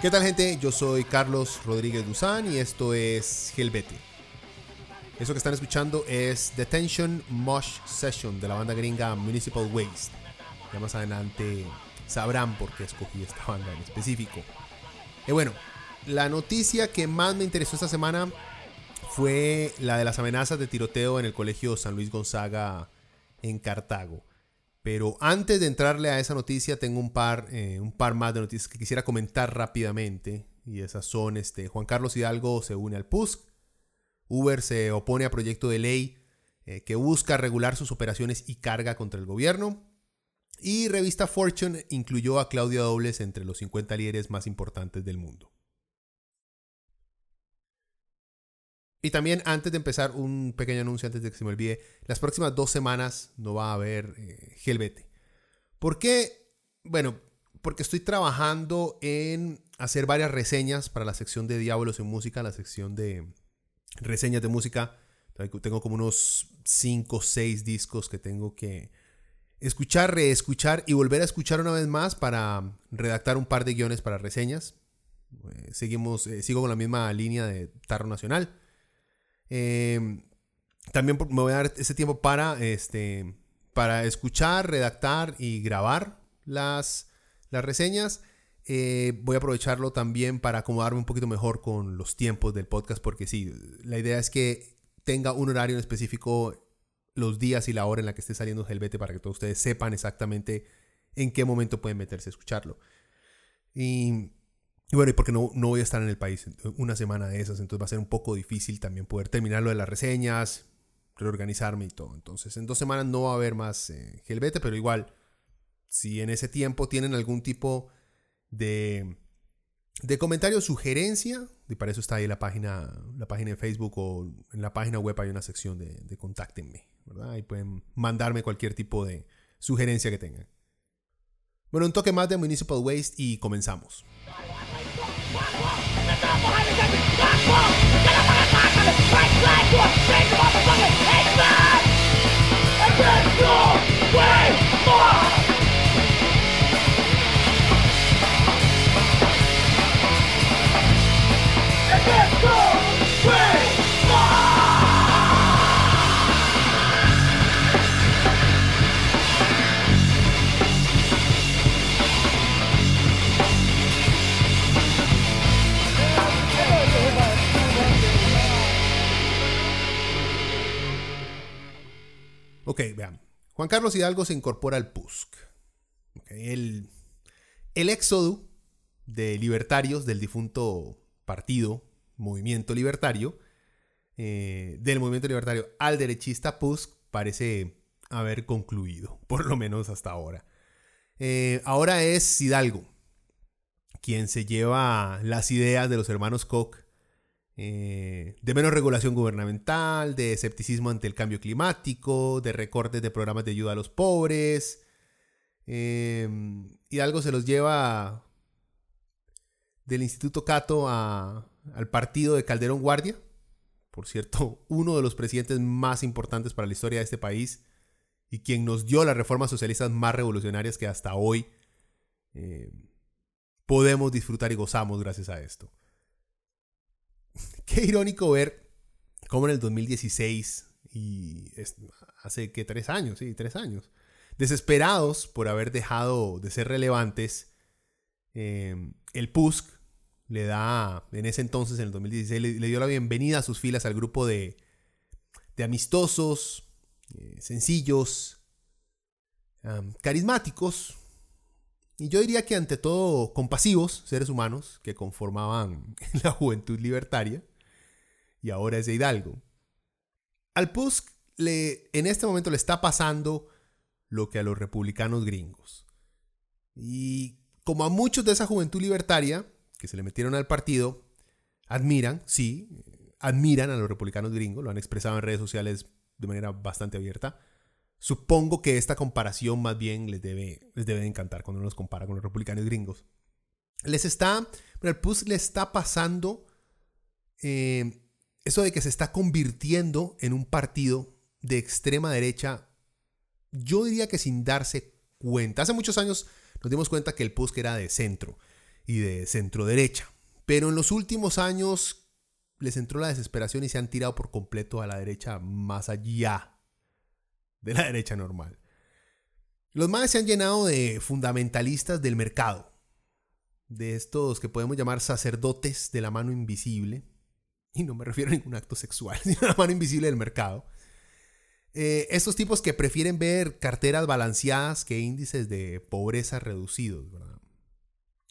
¿Qué tal gente? Yo soy Carlos Rodríguez Duzán y esto es Helvete. Eso que están escuchando es Detention Mosh Session de la banda gringa Municipal Waste. Ya más adelante sabrán por qué escogí esta banda en específico. Y bueno, la noticia que más me interesó esta semana fue la de las amenazas de tiroteo en el colegio San Luis Gonzaga en Cartago. Pero antes de entrarle a esa noticia, tengo un par, eh, un par más de noticias que quisiera comentar rápidamente. Y esas son, este, Juan Carlos Hidalgo se une al PUSC. Uber se opone a proyecto de ley eh, que busca regular sus operaciones y carga contra el gobierno. Y revista Fortune incluyó a Claudia Dobles entre los 50 líderes más importantes del mundo. Y también antes de empezar, un pequeño anuncio antes de que se me olvide. Las próximas dos semanas no va a haber eh, Helvete. ¿Por qué? Bueno, porque estoy trabajando en hacer varias reseñas para la sección de Diablos en Música, la sección de reseñas de música. Tengo como unos 5 o 6 discos que tengo que escuchar, reescuchar y volver a escuchar una vez más para redactar un par de guiones para reseñas. Eh, seguimos, eh, sigo con la misma línea de Tarro Nacional. Em, también me voy a dar ese tiempo para, este, para escuchar, redactar y grabar las, las reseñas. Eh, voy a aprovecharlo también para acomodarme un poquito mejor con los tiempos del podcast, porque sí, la idea es que tenga un horario en específico los días y la hora en la que esté saliendo Helvete para que todos ustedes sepan exactamente en qué momento pueden meterse a escucharlo. Y y bueno, y porque no, no voy a estar en el país una semana de esas, entonces va a ser un poco difícil también poder terminar lo de las reseñas, reorganizarme y todo. Entonces, en dos semanas no va a haber más eh, pero igual, si en ese tiempo tienen algún tipo de, de comentario, sugerencia, y para eso está ahí la página, la página de Facebook o en la página web hay una sección de, de contáctenme, ¿verdad? Ahí pueden mandarme cualquier tipo de sugerencia que tengan. Bueno, un toque más de Municipal Waste y comenzamos. Break the motherfucking head! I Juan Carlos Hidalgo se incorpora al PUSC. el, éxodo de libertarios del difunto partido, Movimiento Libertario, eh, del Movimiento Libertario al derechista PUSC parece haber concluido, por lo menos hasta ahora. Eh, ahora es Hidalgo quien se lleva las ideas de los hermanos Koch eh, de menos regulación gubernamental, de escepticismo ante el cambio climático, de recortes de programas de ayuda a los pobres. Eh, y algo se los lleva del Instituto Cato al partido de Calderón Guardia. Por cierto, uno de los presidentes más importantes para la historia de este país y quien nos dio las reformas socialistas más revolucionarias que hasta hoy eh, podemos disfrutar y gozamos gracias a esto. Qué irónico ver cómo en el 2016, y hace que tres años, sí, tres años, desesperados por haber dejado de ser relevantes, em, el PUSC le da, en ese entonces, en el 2016, le, dio la bienvenida a sus filas al grupo de, de amistosos, eh, sencillos, carismáticos, y yo diría que ante todo compasivos seres humanos que conformaban la juventud libertaria, y ahora es de Hidalgo. Al PUSC le, en este momento le está pasando lo que a los republicanos gringos. Y como a muchos de esa juventud libertaria que se le metieron al partido, admiran, sí, admiran a los republicanos gringos, lo han expresado en redes sociales de manera bastante abierta. Supongo que esta comparación más bien les debe, les debe encantar cuando uno los compara con los republicanos gringos. Les está, el PUS le está pasando eh, eso de que se está convirtiendo en un partido de extrema derecha, yo diría que sin darse cuenta. Hace muchos años nos dimos cuenta que el PUSC era de centro y de centro derecha, pero en los últimos años les entró la desesperación y se han tirado por completo a la derecha más allá de la derecha normal. Los más se han llenado de fundamentalistas del mercado, de estos que podemos llamar sacerdotes de la mano invisible, y no me refiero a ningún acto sexual, sino a la mano invisible del mercado. Eh, estos tipos que prefieren ver carteras balanceadas que índices de pobreza reducidos.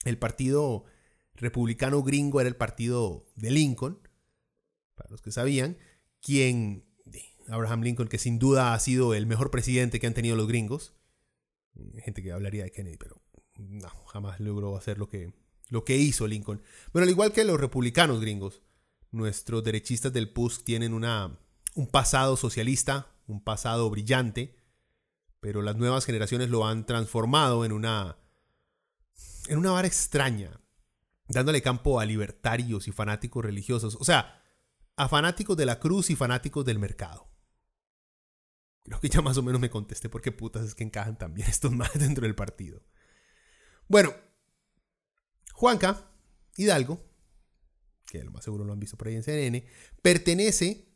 El partido republicano gringo era el partido de Lincoln, para los que sabían, quien, Abraham Lincoln, que sin duda ha sido el mejor presidente que han tenido los gringos. Gente que hablaría de Kennedy, pero no, jamás logró hacer lo que, lo que hizo Lincoln. Bueno, al igual que los republicanos gringos, nuestros derechistas del PUSC tienen una, un pasado socialista, un pasado brillante, pero las nuevas generaciones lo han transformado en una, en una vara extraña, dándole campo a libertarios y fanáticos religiosos, o sea, a fanáticos de la cruz y fanáticos del mercado. Creo que ya más o menos me contesté por qué putas es que encajan también estos más dentro del partido. Bueno, Juanca Hidalgo que lo más seguro lo han visto por ahí en CNN, pertenece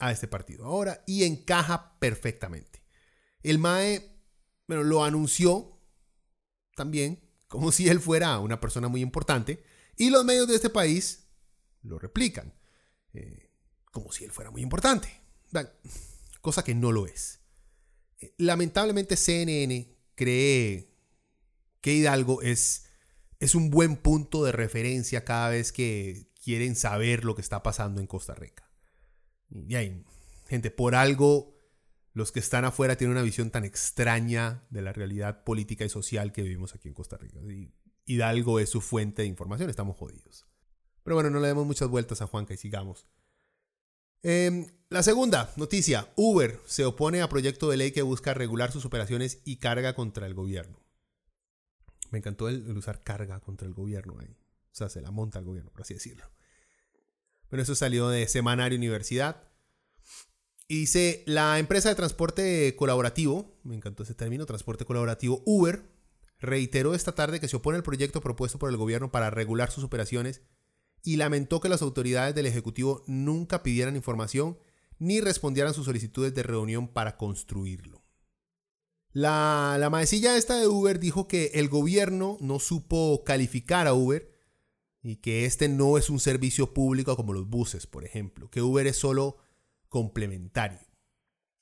a este partido ahora y encaja perfectamente. El MAE, bueno, lo anunció también como si él fuera una persona muy importante y los medios de este país lo replican eh, como si él fuera muy importante, cosa que no lo es. Eh, lamentablemente CNN cree que Hidalgo es es un buen punto de referencia cada vez que quieren saber lo que está pasando en Costa Rica. Y hay, gente, por algo los que están afuera tienen una visión tan extraña de la realidad política y social que vivimos aquí en Costa Rica. Y Hidalgo es su fuente de información, estamos jodidos. Pero bueno, no le demos muchas vueltas a Juanca y sigamos. Em, la segunda noticia, Uber se opone a proyecto de ley que busca regular sus operaciones y carga contra el gobierno. Me encantó el, usar carga contra el gobierno ahí. O sea, se la monta el gobierno, por así decirlo. Pero eso salió de Semanario Universidad. Y dice, la empresa de transporte colaborativo, me encantó ese término, transporte colaborativo, Uber, reiteró esta tarde que se opone al proyecto propuesto por el gobierno para regular sus operaciones y lamentó que las autoridades del Ejecutivo nunca pidieran información ni respondieran sus solicitudes de reunión para construirlo. La, la maecilla esta de Uber dijo que el gobierno no supo calificar a Uber y que este no es un servicio público como los buses, por ejemplo, que Uber es solo complementario.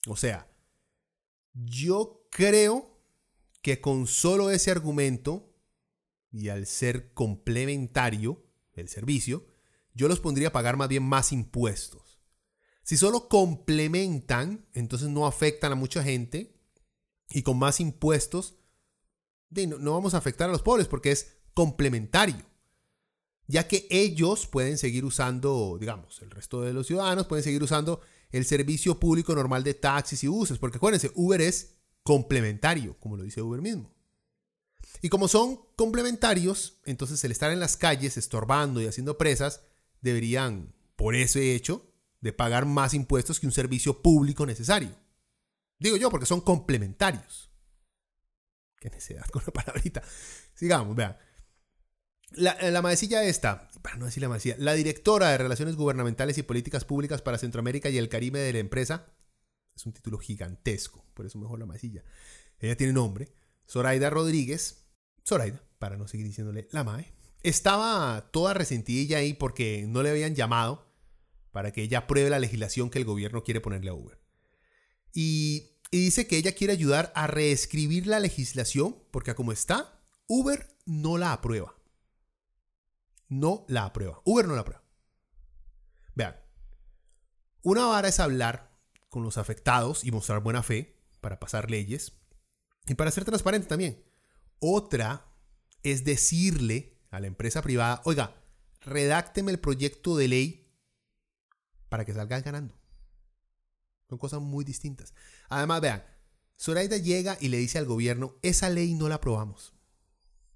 O sea, yo creo que con solo ese argumento y al ser complementario el servicio, yo los pondría a pagar más bien más impuestos. Si solo complementan, entonces no afectan a mucha gente y con más impuestos, no, vamos a afectar a los pobres porque es complementario. Ya que ellos pueden seguir usando, digamos, el resto de los ciudadanos pueden seguir usando el servicio público normal de taxis y buses. Porque acuérdense, Uber es complementario, como lo dice Uber mismo. Y como son complementarios, entonces el estar en las calles estorbando y haciendo presas, deberían, por ese hecho, de pagar más impuestos que un servicio público necesario. Digo yo, porque son complementarios. Qué necesidad con la palabrita. Sigamos, vean. La, la maecilla esta, para no decir la maecilla, la directora de Relaciones Gubernamentales y Políticas Públicas para Centroamérica y el Caribe de la empresa, es un título gigantesco, por eso mejor la maecilla. Ella tiene nombre, Zoraida Rodríguez, Zoraida, para no seguir diciéndole la mae, estaba toda resentida ahí porque no le habían llamado para que ella apruebe la legislación que el gobierno quiere ponerle a Uber. Y dice que ella quiere ayudar a reescribir la legislación porque como está, Uber no la aprueba. No la aprueba. Uber no la aprueba. Vean, una vara es hablar con los afectados y mostrar buena fe para pasar leyes y para ser transparente también. Otra es decirle a la empresa privada, oiga, redácteme el proyecto de ley para que salgan ganando. Son cosas muy distintas. Además, vean, Zoraida llega y le dice al gobierno, esa ley no la aprobamos.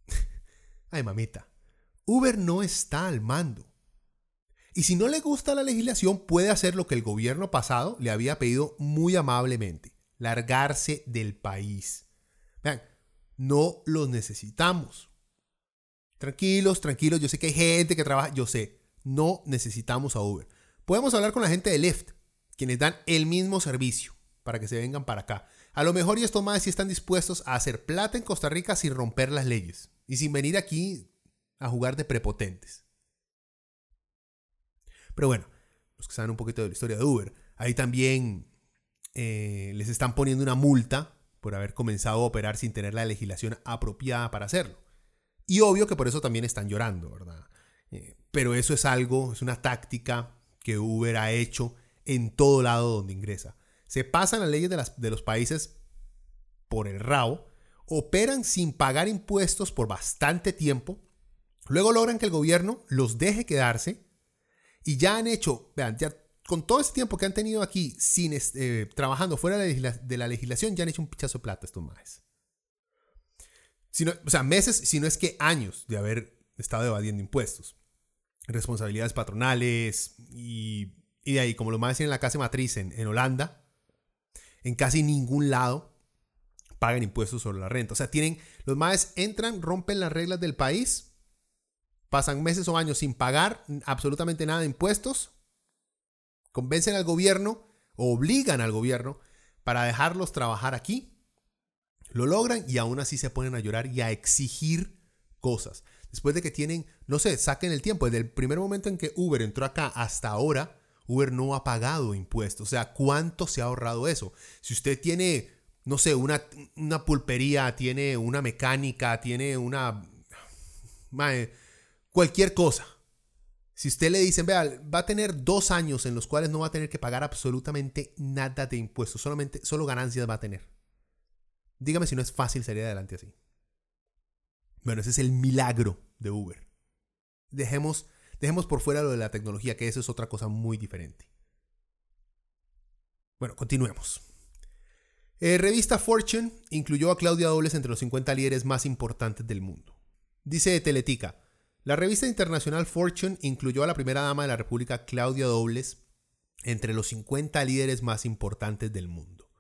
Ay, mamita, Uber no está al mando. Y si no le gusta la legislación, puede hacer lo que el gobierno pasado le había pedido muy amablemente, largarse del país. Vean, no los necesitamos. Tranquilos, tranquilos, yo sé que hay gente que trabaja, yo sé, no necesitamos a Uber. Podemos hablar con la gente de Lyft, quienes dan el mismo servicio para que se vengan para acá. A lo mejor y estos más sí están dispuestos a hacer plata en Costa Rica sin romper las leyes y sin venir aquí a jugar de prepotentes. Pero bueno, los que saben un poquito de la historia de Uber, ahí también eh, les están poniendo una multa por haber comenzado a operar sin tener la legislación apropiada para hacerlo. Y obvio que por eso también están llorando, ¿verdad? Eh, pero eso es algo, es una táctica que Uber ha hecho en todo lado donde ingresa. Se pasan las leyes de, de los países por el rabo, operan sin pagar impuestos por bastante tiempo, luego logran que el gobierno los deje quedarse y ya han hecho, vean, ya con todo ese tiempo que han tenido aquí sin, eh, trabajando fuera de la, legislación, ya han hecho un pichazo de plata estos maes. o sea, meses, si no es que años de haber estado evadiendo impuestos, responsabilidades patronales y, de ahí, como lo más en la casa matriz en, en Holanda, en casi ningún lado pagan impuestos sobre la renta. O sea, tienen, los maes entran, rompen las reglas del país pasan meses o años sin pagar absolutamente nada de impuestos, convencen al gobierno obligan al gobierno para dejarlos trabajar aquí, lo logran y aún así se ponen a llorar y a exigir cosas. Después de que tienen, no sé, saquen el tiempo, desde el primer momento en que Uber entró acá hasta ahora, Uber no ha pagado impuestos. O sea, ¿cuánto se ha ahorrado eso? Si usted tiene, no sé, una, una pulpería, tiene una mecánica, tiene una cualquier cosa. Si usted le dicen, vea, va a tener dos años en los cuales no va a tener que pagar absolutamente nada de impuestos, solamente, solo ganancias va a tener. Dígame si no es fácil salir adelante así. Bueno, ese es el milagro de Uber. Dejemos, dejemos por fuera lo de la tecnología, que eso es otra cosa muy diferente. Bueno, continuemos. Eh, revista Fortune incluyó a Claudia Dobles entre los 50 líderes más importantes del mundo. Dice Teletica, la revista internacional Fortune incluyó a la primera dama de la República, Claudia Dobles, entre los 50 líderes más importantes del mundo.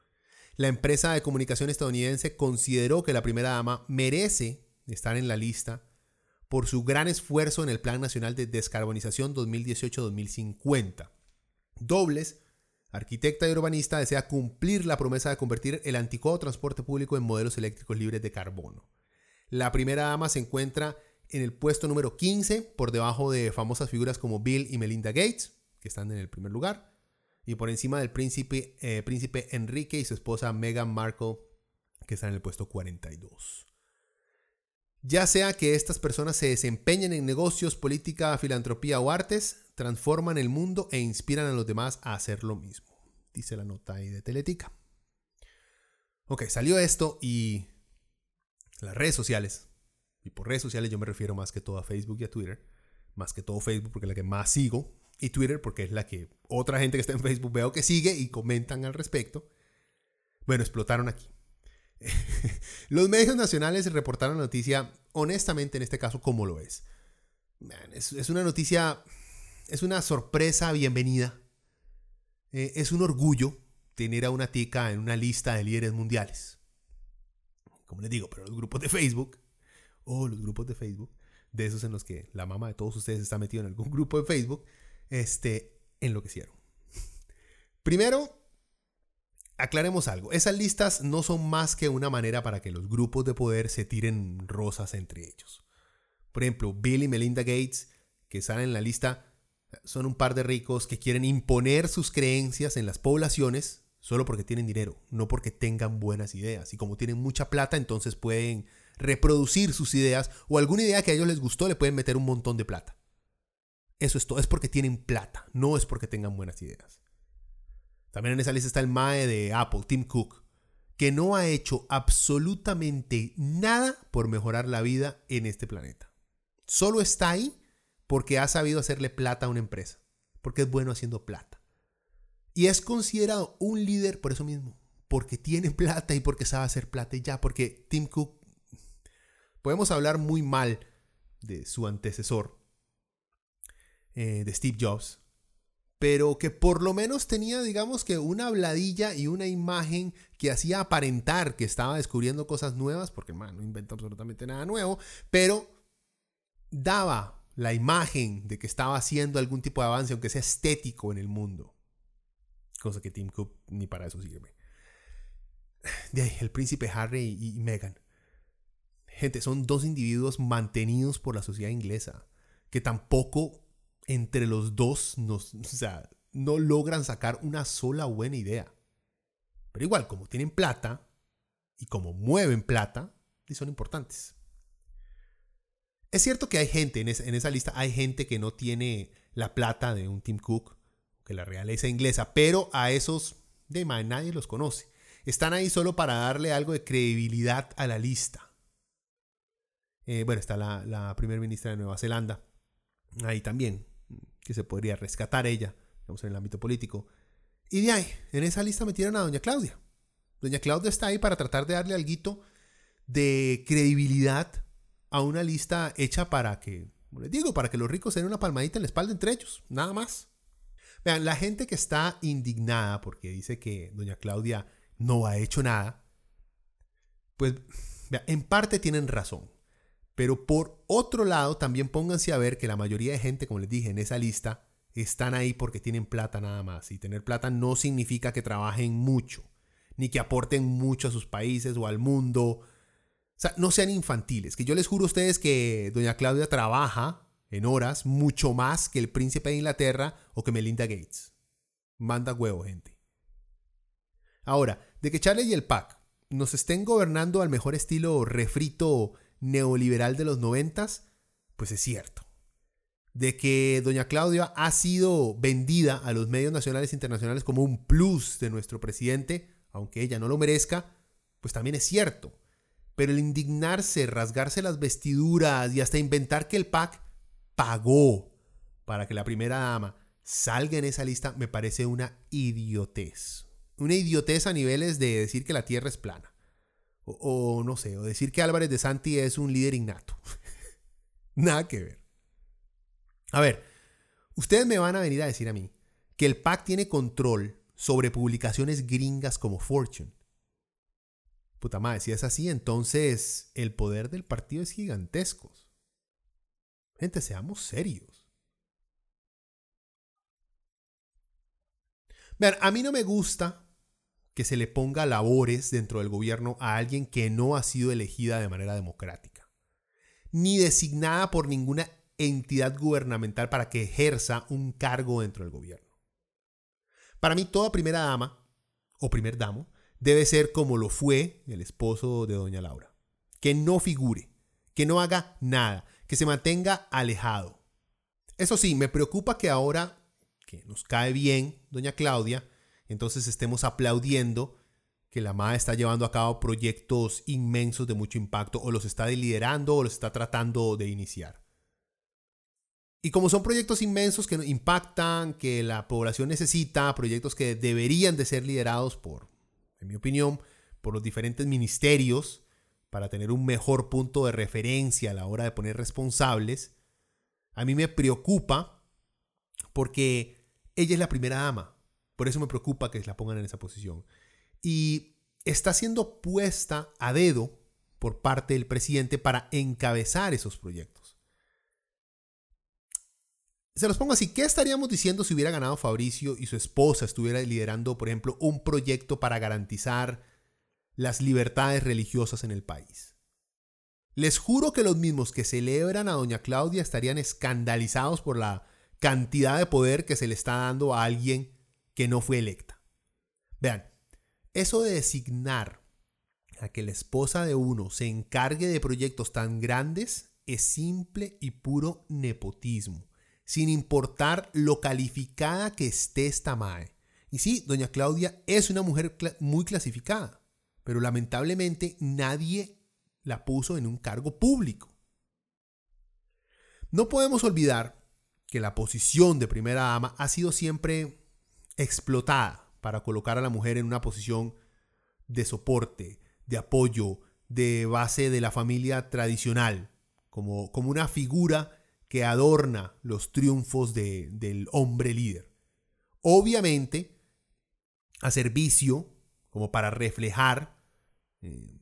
La empresa de comunicación estadounidense consideró que la primera dama merece estar en la lista por su gran esfuerzo en el Plan Nacional de Descarbonización 2018-2050. Dobles, arquitecta y urbanista, desea cumplir la promesa de convertir el anticuado transporte público en modelos eléctricos libres de carbono. La primera dama se encuentra en el puesto número 15, por debajo de famosas figuras como Bill y Melinda Gates, que están en el primer lugar, y por encima del príncipe, eh, príncipe Enrique y su esposa Meghan Markle, que están en el puesto 42. Ya sea que estas personas se desempeñen en negocios, política, filantropía o artes, transforman el mundo e inspiran a los demás a hacer lo mismo, dice la nota ahí de Teletica. Ok, salió esto y las redes sociales y por redes sociales yo me refiero más que todo a Facebook y a Twitter. Más que todo Facebook porque es la que más sigo. Y Twitter porque es la que otra gente que está en Facebook veo que sigue y comentan al respecto. Bueno, explotaron aquí. Los medios nacionales reportaron la noticia, honestamente en este caso, como lo es. es, una noticia, es una sorpresa bienvenida. Eh, es un orgullo tener a una tica en una lista de líderes mundiales. Como les digo, pero los grupos de Facebook o los grupos de Facebook, de esos en los que la mamá de todos ustedes está metido en algún grupo de Facebook, este, enloquecieron. Primero, aclaremos algo. Esas listas no son más que una manera para que los grupos de poder se tiren rosas entre ellos. Por ejemplo, Bill y Melinda Gates, que salen en la lista, son un par de ricos que quieren imponer sus creencias en las poblaciones solo porque tienen dinero, no porque tengan buenas ideas. Y como tienen mucha plata, entonces pueden reproducir sus ideas o alguna idea que a ellos les gustó, le pueden meter un montón de plata. Eso es todo, es porque tienen plata, no es porque tengan buenas ideas. También en esa lista está el MAE de Apple, Tim Cook, que no ha hecho absolutamente nada por mejorar la vida en este planeta. Solo está ahí porque ha sabido hacerle plata a una empresa, porque es bueno haciendo plata. Y es considerado un líder por eso mismo, porque tiene plata y porque sabe hacer plata y ya, porque Tim Cook, podemos hablar muy mal de su antecesor, eh, de Steve Jobs, pero que por lo menos tenía, digamos que una habladilla y una imagen que hacía aparentar que estaba descubriendo cosas nuevas, porque no inventó absolutamente nada nuevo, pero daba la imagen de que estaba haciendo algún tipo de avance, aunque sea estético en el mundo. Cosa que Tim Cook ni para eso sirve. De ahí, el príncipe Harry y, y Meghan. Gente, son dos individuos mantenidos por la sociedad inglesa, que tampoco entre los dos nos, no logran sacar una sola buena idea. Pero igual, como tienen plata y como mueven plata, y son importantes. Es cierto que hay gente en, esa lista, hay gente que no tiene la plata de un Tim Cook, que la realeza inglesa, pero a esos de nadie los conoce. Están ahí solo para darle algo de credibilidad a la lista. Eh, bueno, está la, la primera ministra de Nueva Zelanda. Ahí también que se podría rescatar ella, digamos, en el ámbito político. Y de ahí, en esa lista metieron a doña Claudia. Doña Claudia está ahí para tratar de darle algo de credibilidad a una lista hecha para que, como les digo, para que los ricos se den una palmadita en la espalda entre ellos, nada más. Vean, la gente que está indignada porque dice que doña Claudia no ha hecho nada, pues en parte tienen razón. Pero por otro lado, también pónganse a ver que la mayoría de gente, como les dije, en esa lista, están ahí porque tienen plata nada más. Y tener plata no significa que trabajen mucho, ni que aporten mucho a sus países o al mundo. O sea, no sean infantiles. Que yo les juro a ustedes que doña Claudia trabaja en horas mucho más que el príncipe de Inglaterra o que Melinda Gates. Manda huevo, gente. Ahora, de que Charlie y el PAC nos estén gobernando al mejor estilo refrito neoliberal de los noventas, pues es cierto. De que doña Claudia ha sido vendida a los medios nacionales e internacionales como un plus de nuestro presidente, aunque ella no lo merezca, pues también es cierto. Pero el indignarse, rasgarse las vestiduras y hasta inventar que el PAC pagó para que la primera dama salga en esa lista me parece una idiotez. Una idiotez a niveles de decir que la Tierra es plana. O, no sé, o decir que Álvarez de Santi es un líder innato. Nada que ver. A ver, ustedes me van a venir a decir a mí que el PAC tiene control sobre publicaciones gringas como Fortune. Puta madre, si es así, entonces el poder del partido es gigantesco. Gente, seamos serios. Vean, a mí no me gusta que se le ponga labores dentro del gobierno a alguien que no ha sido elegida de manera democrática, ni designada por ninguna entidad gubernamental para que ejerza un cargo dentro del gobierno. Para mí, toda primera dama o primer damo debe ser como lo fue el esposo de doña Laura, que no figure, que no haga nada, que se mantenga alejado. Eso sí, me preocupa que ahora que nos cae bien doña Claudia, entonces estemos aplaudiendo que la MAE está llevando a cabo proyectos inmensos de mucho impacto o los está liderando o los está tratando de iniciar. Y como son proyectos inmensos que impactan, que la población necesita, proyectos que deberían de ser liderados por, en mi opinión, por los diferentes ministerios para tener un mejor punto de referencia a la hora de poner responsables, a mí me preocupa porque ella es la primera dama. Por eso me preocupa que la pongan en esa posición. Y está siendo puesta a dedo por parte del presidente para encabezar esos proyectos. Se los pongo así, ¿qué estaríamos diciendo si hubiera ganado Fabricio y su esposa estuviera liderando, por ejemplo, un proyecto para garantizar las libertades religiosas en el país? Les juro que los mismos que celebran a doña Claudia estarían escandalizados por la cantidad de poder que se le está dando a alguien que no fue electa. Vean, eso de designar a que la esposa de uno se encargue de proyectos tan grandes es simple y puro nepotismo, sin importar lo calificada que esté esta MAE. Y sí, doña Claudia es una mujer muy clasificada, pero lamentablemente nadie la puso en un cargo público. No podemos olvidar que la posición de primera dama ha sido siempre explotada para colocar a la mujer en una posición de soporte, de apoyo, de base de la familia tradicional, como, como una figura que adorna los triunfos del hombre líder. Obviamente, a servicio, como para reflejar eh,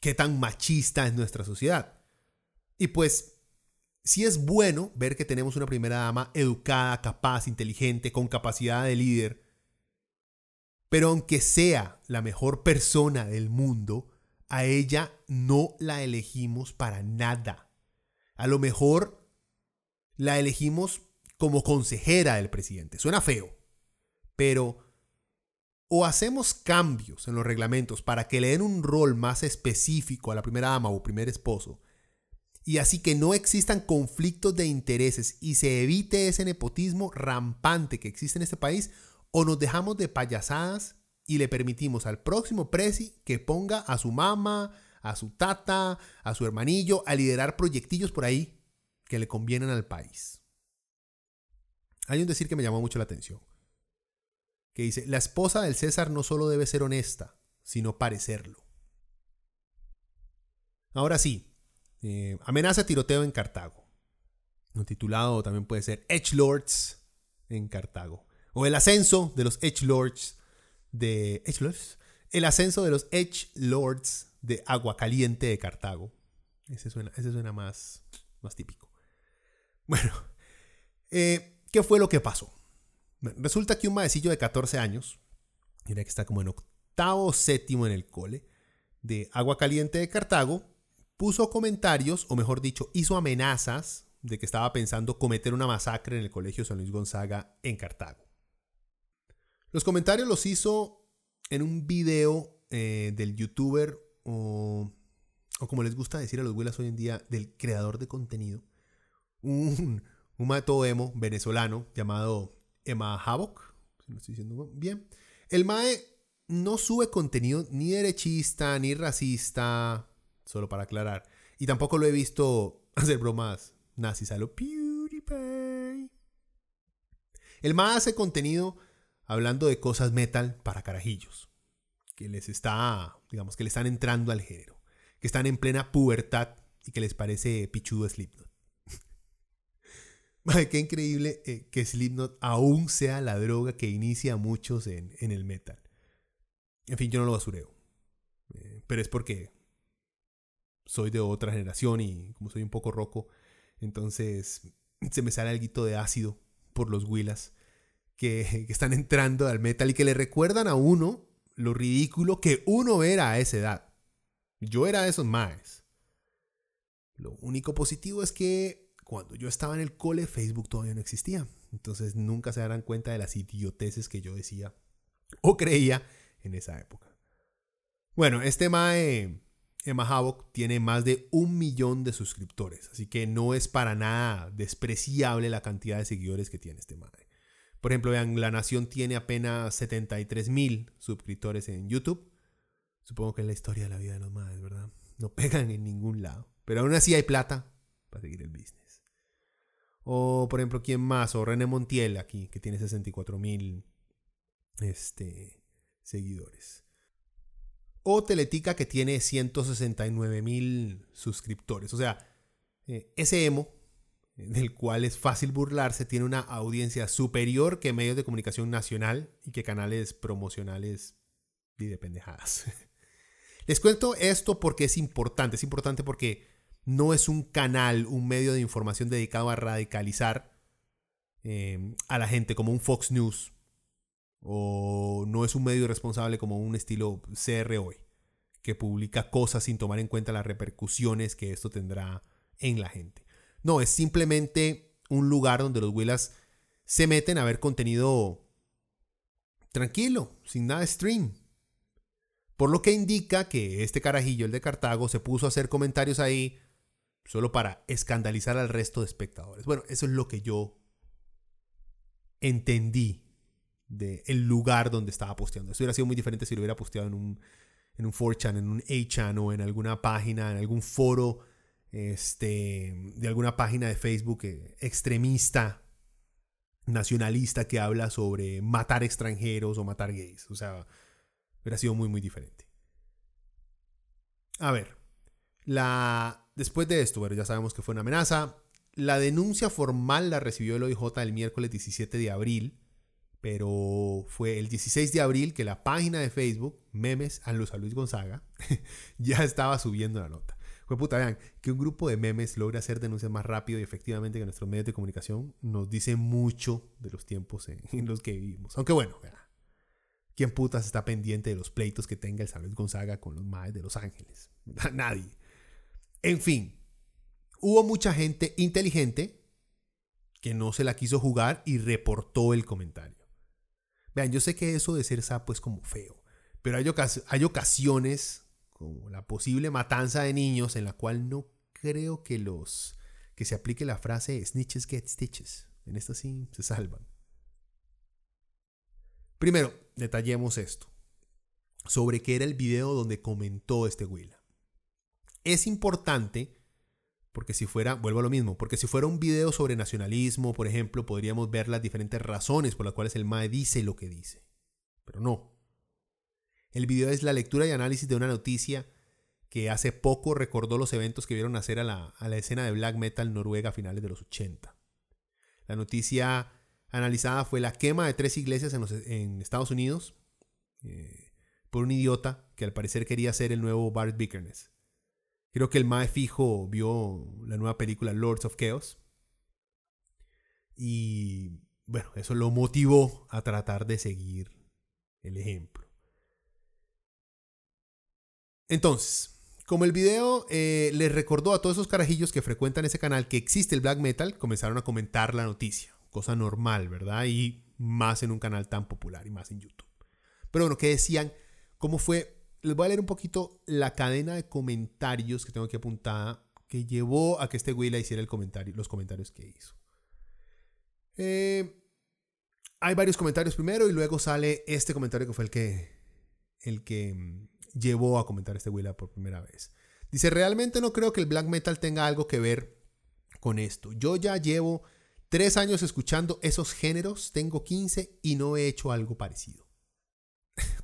qué tan machista es nuestra sociedad. Y pues, sí es bueno ver que tenemos una primera dama educada, capaz, inteligente, con capacidad de líder, pero aunque sea la mejor persona del mundo, a ella no la elegimos para nada. A lo mejor la elegimos como consejera del presidente. Suena feo, pero o hacemos cambios en los reglamentos para que le den un rol más específico a la primera dama o primer esposo, y así que no existan conflictos de intereses y se evite ese nepotismo rampante que existe en este país, o nos dejamos de payasadas y le permitimos al próximo presi que ponga a su mamá, a su tata, a su hermanillo a liderar proyectillos por ahí que le convienen al país. Hay un decir que me llamó mucho la atención, que dice, la esposa del César no solo debe ser honesta, sino parecerlo. Ahora sí, eh, amenaza tiroteo en Cartago. Un titulado también puede ser Edge Lords en Cartago. O el ascenso de los Edge Lords de Edge Lords. El ascenso de los Edge Lords de Agua Caliente de Cartago. Ese suena, ese suena más, más típico. Bueno, eh, ¿qué fue lo que pasó? Resulta que un maecillo de 14 años, mira que está como en octavo o séptimo en el cole, de Agua Caliente de Cartago, puso comentarios, o mejor dicho, hizo amenazas de que estaba pensando cometer una masacre en el Colegio San Luis Gonzaga en Cartago. Los comentarios los hizo en un video eh, del youtuber o, como les gusta decir a los güelas hoy en día, del creador de contenido, un, un emo venezolano llamado Emma Havoc, si estoy bien. El Mae no sube contenido ni derechista ni racista, solo para aclarar. Y tampoco lo he visto hacer bromas nazis a lo PewDiePie. El Mae hace contenido hablando de cosas metal para carajillos, que les está, digamos, que le están entrando al género, que están en plena pubertad y que les parece pichudo Slipknot. qué increíble eh, que Slipknot aún sea la droga que inicia a muchos en, el metal. En fin, yo no lo basureo. Eh, pero es porque soy de otra generación y como soy un poco roco, entonces se me sale algo de ácido por los huilas que, están entrando al metal y que le recuerdan a uno lo ridículo que uno era a esa edad. Yo era de esos maes. Lo único positivo es que cuando yo estaba en el cole, Facebook todavía no existía. Entonces nunca se darán cuenta de las idioteces que yo decía o creía en esa época. Bueno, este Mae, Emma Havoc, tiene más de un millón de suscriptores. Así que no es para nada despreciable la cantidad de seguidores que tiene este Mae. Por ejemplo, vean, La Nación tiene apenas 73 mil suscriptores en YouTube. Supongo que es la historia de la vida de los madres, ¿verdad? No pegan en ningún lado. Pero aún así hay plata para seguir el business. O, por ejemplo, ¿quién más? O René Montiel aquí, que tiene 64 mil este, seguidores. O Teletica, que tiene 169 mil suscriptores. O sea, eh, ese emo del cual es fácil burlarse, tiene una audiencia superior que medios de comunicación nacional y que canales promocionales y de pendejadas. Les cuento esto porque es importante, es importante porque no es un canal, un medio de información dedicado a radicalizar eh, a la gente como un Fox News o no es un medio responsable como un estilo CR hoy que publica cosas sin tomar en cuenta las repercusiones que esto tendrá en la gente. No, es simplemente un lugar donde los huelas se meten a ver contenido tranquilo, sin nada stream. Por lo que indica que este carajillo, el de Cartago, se puso a hacer comentarios ahí solo para escandalizar al resto de espectadores. Bueno, eso es lo que yo entendí de el lugar donde estaba posteando. Esto hubiera sido muy diferente si lo hubiera posteado en un, en un 4chan, en un 8chan o en alguna página, en algún foro este, de alguna página de Facebook eh, extremista, nacionalista que habla sobre matar extranjeros o matar gays. O sea, hubiera sido muy, muy diferente. A ver, la, después de esto, bueno, ya sabemos que fue una amenaza. La denuncia formal la recibió el OIJ el miércoles 17 de abril, pero fue el 16 de abril que la página de Facebook, Memes a Luis Gonzaga, ya estaba subiendo la nota. Fue puta, vean, que un grupo de memes logre hacer denuncias más rápido y efectivamente que nuestros medios de comunicación nos dice mucho de los tiempos en, los que vivimos. Aunque bueno, vean, ¿quién putas está pendiente de los pleitos que tenga el San Luis Gonzaga con los maes de Los Ángeles? Nadie. En fin, hubo mucha gente inteligente que no se la quiso jugar y reportó el comentario. Vean, yo sé que eso de ser sapo es como feo, pero hay, ocasiones, como la posible matanza de niños, en la cual no creo que los que se aplique la frase snitches get stitches. En esta sí se salvan. Primero, detallemos esto. Sobre qué era el video donde comentó este Willa. Es importante porque si fuera, vuelvo a lo mismo, porque si fuera un video sobre nacionalismo, por ejemplo, podríamos ver las diferentes razones por las cuales el MAE dice lo que dice. Pero no. El video es la lectura y análisis de una noticia que hace poco recordó los eventos que vieron nacer a la, escena de black metal noruega a finales de los 80. La noticia analizada fue la quema de tres iglesias en, Estados Unidos eh, por un idiota que al parecer quería ser el nuevo Bart Bickerness. Creo que el Mae fijo vio la nueva película Lords of Chaos. Y bueno, eso lo motivó a tratar de seguir el ejemplo. Entonces, como el video eh, les recordó a todos esos carajillos que frecuentan ese canal que existe el black metal, comenzaron a comentar la noticia. Cosa normal, ¿verdad? Y más en un canal tan popular y más en YouTube. Pero bueno, ¿qué decían? ¿Cómo fue les voy a leer un poquito la cadena de comentarios que tengo aquí apuntada que llevó a que este güey le hiciera el comentario, los comentarios que hizo. Eh, hay varios comentarios primero y luego sale este comentario que fue el que, el que mm, llevó a comentar este Willa por primera vez. Dice, realmente no creo que el black metal tenga algo que ver con esto. Yo ya llevo tres años escuchando esos géneros, tengo 15 y no he hecho algo parecido.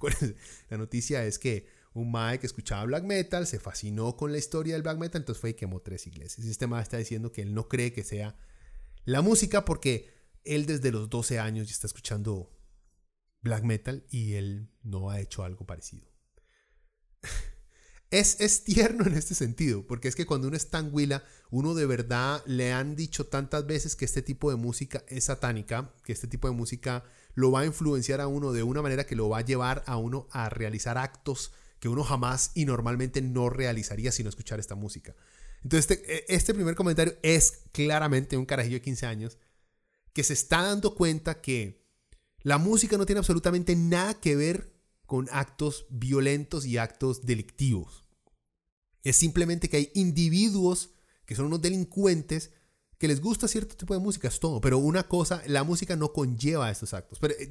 la noticia es que un mae que escuchaba black metal se fascinó con la historia del black metal, entonces fue y quemó tres iglesias. Y este mae está diciendo que él no cree que sea la música porque él desde los 12 años ya está escuchando black metal y él no ha hecho algo parecido. Es, es, tierno en este sentido, porque es que cuando uno es tan huila, uno de verdad le han dicho tantas veces que este tipo de música es satánica, que este tipo de música lo va a influenciar a uno de una manera que lo va a llevar a uno a realizar actos que uno jamás y normalmente no realizaría sin escuchar esta música. Entonces, este, e, este primer comentario es claramente un carajillo de 15 años que se está dando cuenta que la música no tiene absolutamente nada que ver con actos violentos y actos delictivos. Es simplemente que hay individuos que son unos delincuentes que les gusta cierto tipo de música, es todo. Pero una cosa, la música no conlleva estos actos. Pero eh,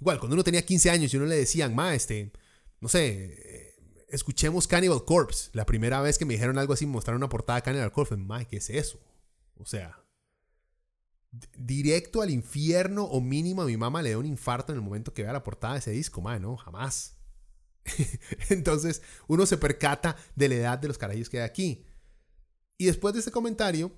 igual, cuando uno tenía 15 años y uno le decían, ma, este, no sé, eh, escuchemos Cannibal Corpse. La primera vez que me dijeron algo así, mostraron una portada de Cannibal Corpse, ma, ¿qué es eso? O sea, directo al infierno o mínimo a mi mamá le da un infarto en el momento que vea la portada de ese disco, ma, no, jamás. Entonces, uno se percata de la edad de los carajillos que hay aquí. Y después de este comentario,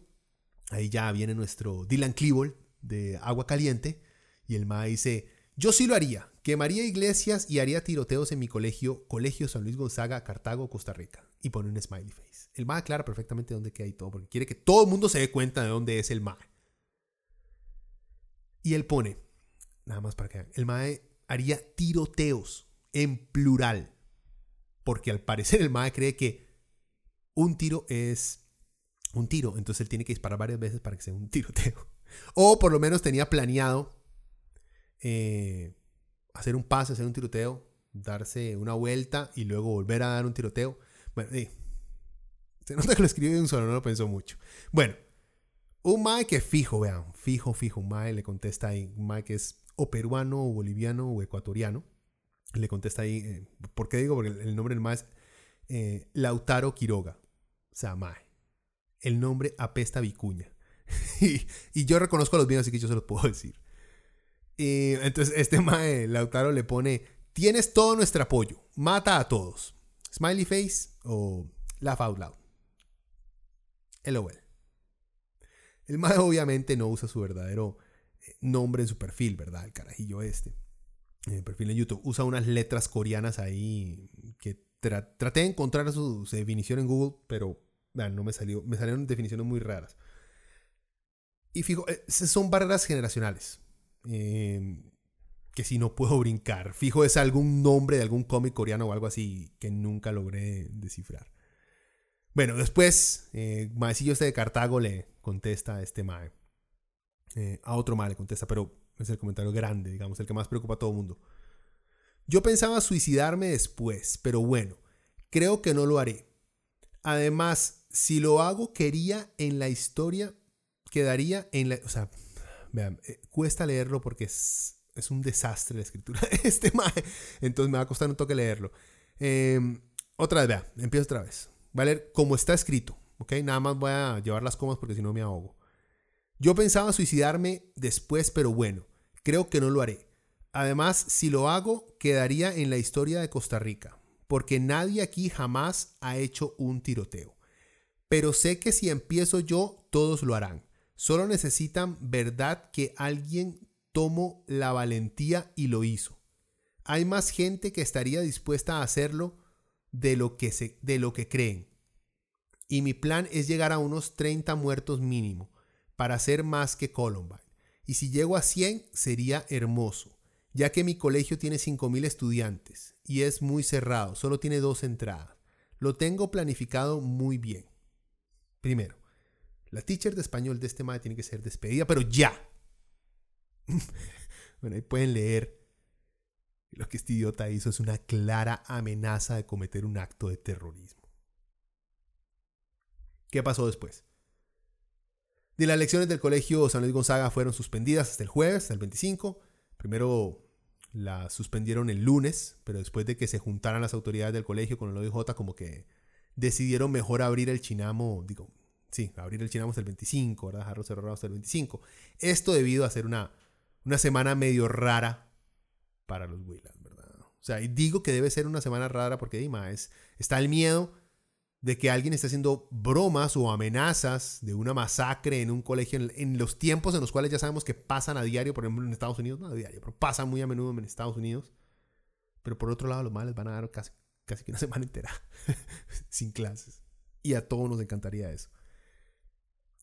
Ahí ya viene nuestro Dylan Klebold de Agua Caliente. Y el MA dice, yo sí lo haría. Quemaría iglesias y haría tiroteos en mi colegio, Colegio San Luis Gonzaga, Cartago, Costa Rica. Y pone un smiley face. El MA aclara perfectamente dónde queda y todo, porque quiere que todo el mundo se dé cuenta de dónde es el MA. Y él pone, nada más para que vean, el MAE haría tiroteos en plural. Porque al parecer el MAE cree que un tiro es un tiro. Entonces él tiene que disparar varias veces para que sea un tiroteo. O por lo menos tenía planeado eh, hacer un pase, hacer un tiroteo, darse una vuelta y luego volver a dar un tiroteo. Bueno, se nota que lo escribió de un solo, no lo pensó mucho. Bueno, un Mae que fijo, vean, fijo, fijo, un Mae le contesta ahí, un Mae que es o peruano, o boliviano, o ecuatoriano. Le contesta ahí, eh, ¿por qué digo? Porque el nombre del mae es eh, Lautaro Quiroga. O sea, mae. El nombre apesta vicuña. y, yo reconozco a los bienes, así que yo se los puedo decir. Y entonces este mae, Lautaro, le pone, tienes todo nuestro apoyo, mata a todos. Smiley face o laugh out loud. LOL. El mae obviamente no usa su verdadero eh, nombre en su perfil, ¿verdad? El carajillo este. En el perfil en YouTube. Usa unas letras coreanas ahí que traté de encontrar su, definición en Google, pero no me salió. Me salieron definiciones muy raras. Y fijo, eh, son barreras generacionales. Em, que si no puedo brincar. Fijo, es algún nombre de algún cómic coreano o algo así que nunca logré descifrar. Bueno, después, eh, Maecillo este de Cartago le contesta a este Mae. Eh, a otro Mae le contesta, pero es el comentario grande, digamos, el que más preocupa a todo el mundo. Yo pensaba suicidarme después, pero bueno, creo que no lo haré. Además, si lo hago, quería en la historia, quedaría en la... O sea, vean, eh, cuesta leerlo porque es, un desastre la escritura de este mae. Entonces me va a costar un toque leerlo. Em, otra vez, vean, empiezo otra vez. Va a leer como está escrito, ¿ok? Nada más voy a llevar las comas porque si no me ahogo. Yo pensaba suicidarme después, pero bueno, creo que no lo haré. Además, si lo hago, quedaría en la historia de Costa Rica, porque nadie aquí jamás ha hecho un tiroteo. Pero sé que si empiezo yo, todos lo harán. Solo necesitan verdad que alguien tomó la valentía y lo hizo. Hay más gente que estaría dispuesta a hacerlo de lo que, se, de lo que creen. Y mi plan es llegar a unos 30 muertos mínimo para hacer más que Columbine. Y si llego a 100 sería hermoso, ya que mi colegio tiene 5.000 estudiantes y es muy cerrado, solo tiene dos entradas. Lo tengo planificado muy bien. Primero, la teacher de español de este madre tiene que ser despedida, pero ya. bueno, ahí pueden leer lo que este idiota hizo es una clara amenaza de cometer un acto de terrorismo. ¿Qué pasó después? De las lecciones del colegio San Luis Gonzaga fueron suspendidas hasta el jueves, el 25. Primero las suspendieron el lunes, pero después de que se juntaran las autoridades del colegio con el OIJ, como que decidieron mejor abrir el Chinamo, digo, sí, abrir el Chinamo hasta el 25, ¿verdad? Dejarlo cerrado hasta el 25. Esto debido a ser una, una semana medio rara para los Willas, ¿verdad? O sea, y digo que debe ser una semana rara porque, Dima, es, está el miedo de que alguien esté haciendo bromas o amenazas de una masacre en un colegio en, los tiempos en los cuales ya sabemos que pasan a diario, por ejemplo en Estados Unidos, no a diario, pero pasan muy a menudo en Estados Unidos. Pero por otro lado, los males van a dar casi, casi que una semana entera sin clases. Y a todos nos encantaría eso.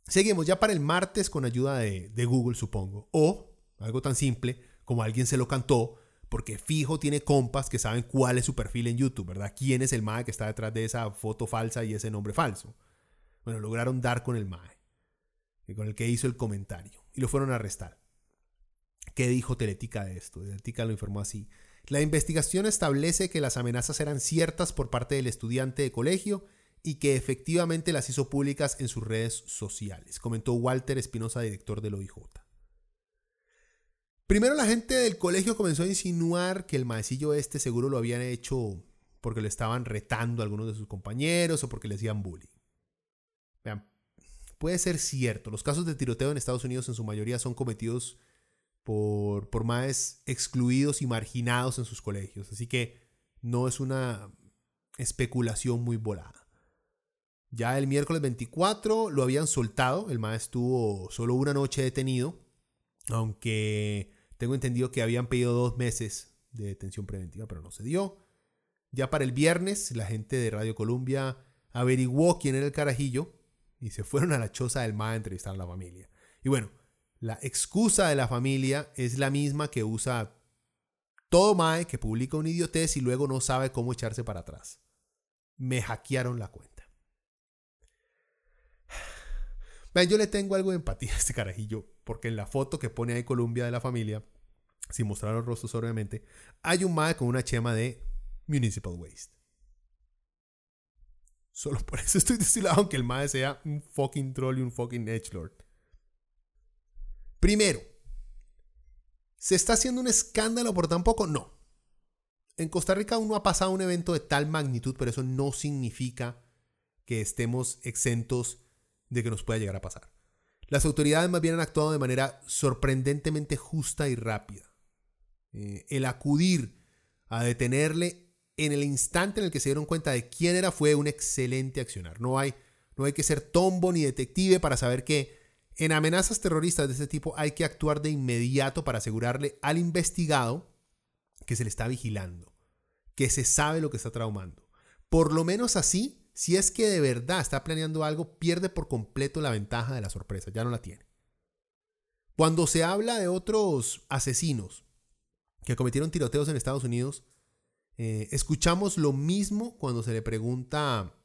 Seguimos ya para el martes con ayuda de, de Google, supongo. O algo tan simple como alguien se lo cantó porque fijo tiene compas que saben cuál es su perfil en YouTube, ¿verdad? ¿Quién es el MAE que está detrás de esa foto falsa y ese nombre falso? Bueno, lograron dar con el MAE, con el que hizo el comentario, y lo fueron a arrestar. ¿Qué dijo Teletica de esto? Teletica lo informó así. La investigación establece que las amenazas eran ciertas por parte del estudiante de colegio y que efectivamente las hizo públicas en sus redes sociales, comentó Walter Espinosa, director del OIJ. Primero la gente del colegio comenzó a insinuar que el maecillo este seguro lo habían hecho porque le estaban retando a algunos de sus compañeros o porque le hacían bullying. Vean, puede ser cierto. Los casos de tiroteo en Estados Unidos en su mayoría son cometidos por, por maes excluidos y marginados en sus colegios. Así que no es una especulación muy volada. Ya el miércoles 24 lo habían soltado. El maestro estuvo solo una noche detenido. Aunque tengo entendido que habían pedido dos meses de detención preventiva, pero no se dio. Ya para el viernes, la gente de Radio Colombia averiguó quién era el carajillo y se fueron a la choza del MA a entrevistar a la familia. Y bueno, la excusa de la familia es la misma que usa todo MAE que publica un idiotez y luego no sabe cómo echarse para atrás. Me hackearon la cuenta. yo le tengo algo de empatía a este carajillo, porque en la foto que pone ahí Colombia de la familia, sin mostrar los rostros obviamente, hay un mae con una chema de Municipal Waste. Solo por eso estoy destilado aunque el mae sea un fucking troll y un fucking edgelord. Primero, ¿Se está haciendo un escándalo por tan poco? No. En Costa Rica aún no ha pasado un evento de tal magnitud, pero eso no significa que estemos exentos de que nos pueda llegar a pasar. Las autoridades más bien han actuado de manera sorprendentemente justa y rápida. Eh, el acudir a detenerle en el instante en el que se dieron cuenta de quién era fue un excelente accionar. No hay, no hay que ser tombo ni detective para saber que en amenazas terroristas de este tipo hay que actuar de inmediato para asegurarle al investigado que se le está vigilando, que se sabe lo que está traumando. Por lo menos así, si es que de verdad está planeando algo, pierde por completo la ventaja de la sorpresa, ya no la tiene. Cuando se habla de otros asesinos que cometieron tiroteos en Estados Unidos, eh, escuchamos lo mismo cuando se le pregunta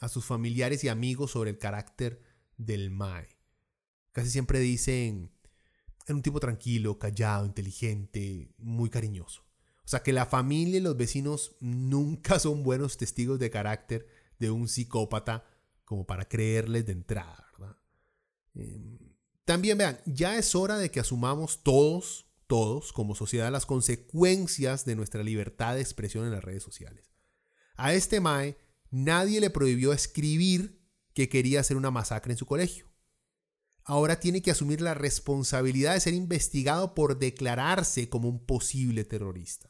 a sus familiares y amigos sobre el carácter del Mae. Casi siempre dicen, era un tipo tranquilo, callado, inteligente, muy cariñoso. O sea que la familia y los vecinos nunca son buenos testigos de carácter de un psicópata como para creerles de entrada, ¿verdad? Em, también vean, ya es hora de que asumamos todos, todos como sociedad las consecuencias de nuestra libertad de expresión en las redes sociales. A este Mae nadie le prohibió escribir que quería hacer una masacre en su colegio ahora tiene que asumir la responsabilidad de ser investigado por declararse como un posible terrorista.